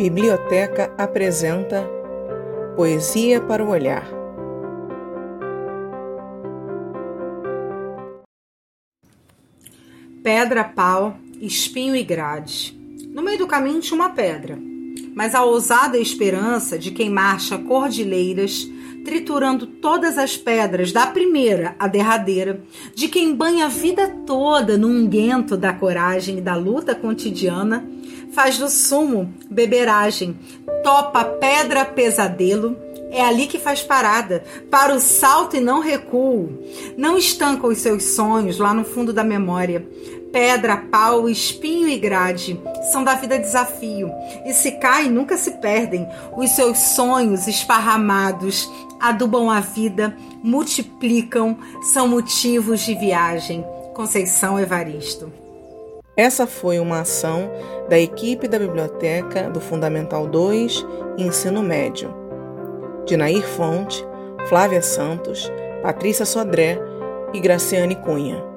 Biblioteca apresenta Poesia para o Olhar. Pedra, pau, espinho e grade. No meio do caminho tinha uma pedra, mas a ousada esperança de quem marcha cordilheiras triturando todas as pedras, da primeira à derradeira, de quem banha a vida toda no unguento da coragem e da luta cotidiana, faz do sumo beberagem, topa pedra pesadelo, é ali que faz parada, para o salto e não recuo. Não estanca os seus sonhos lá no fundo da memória. Pedra, pau, espinho e grade são da vida desafio. E se caem, nunca se perdem. Os seus sonhos esparramados adubam a vida, multiplicam, são motivos de viagem. Conceição Evaristo. Essa foi uma ação da equipe da Biblioteca do Fundamental 2 Ensino Médio. De Nair Fonte, Flávia Santos, Patrícia Sodré e Graciane Cunha.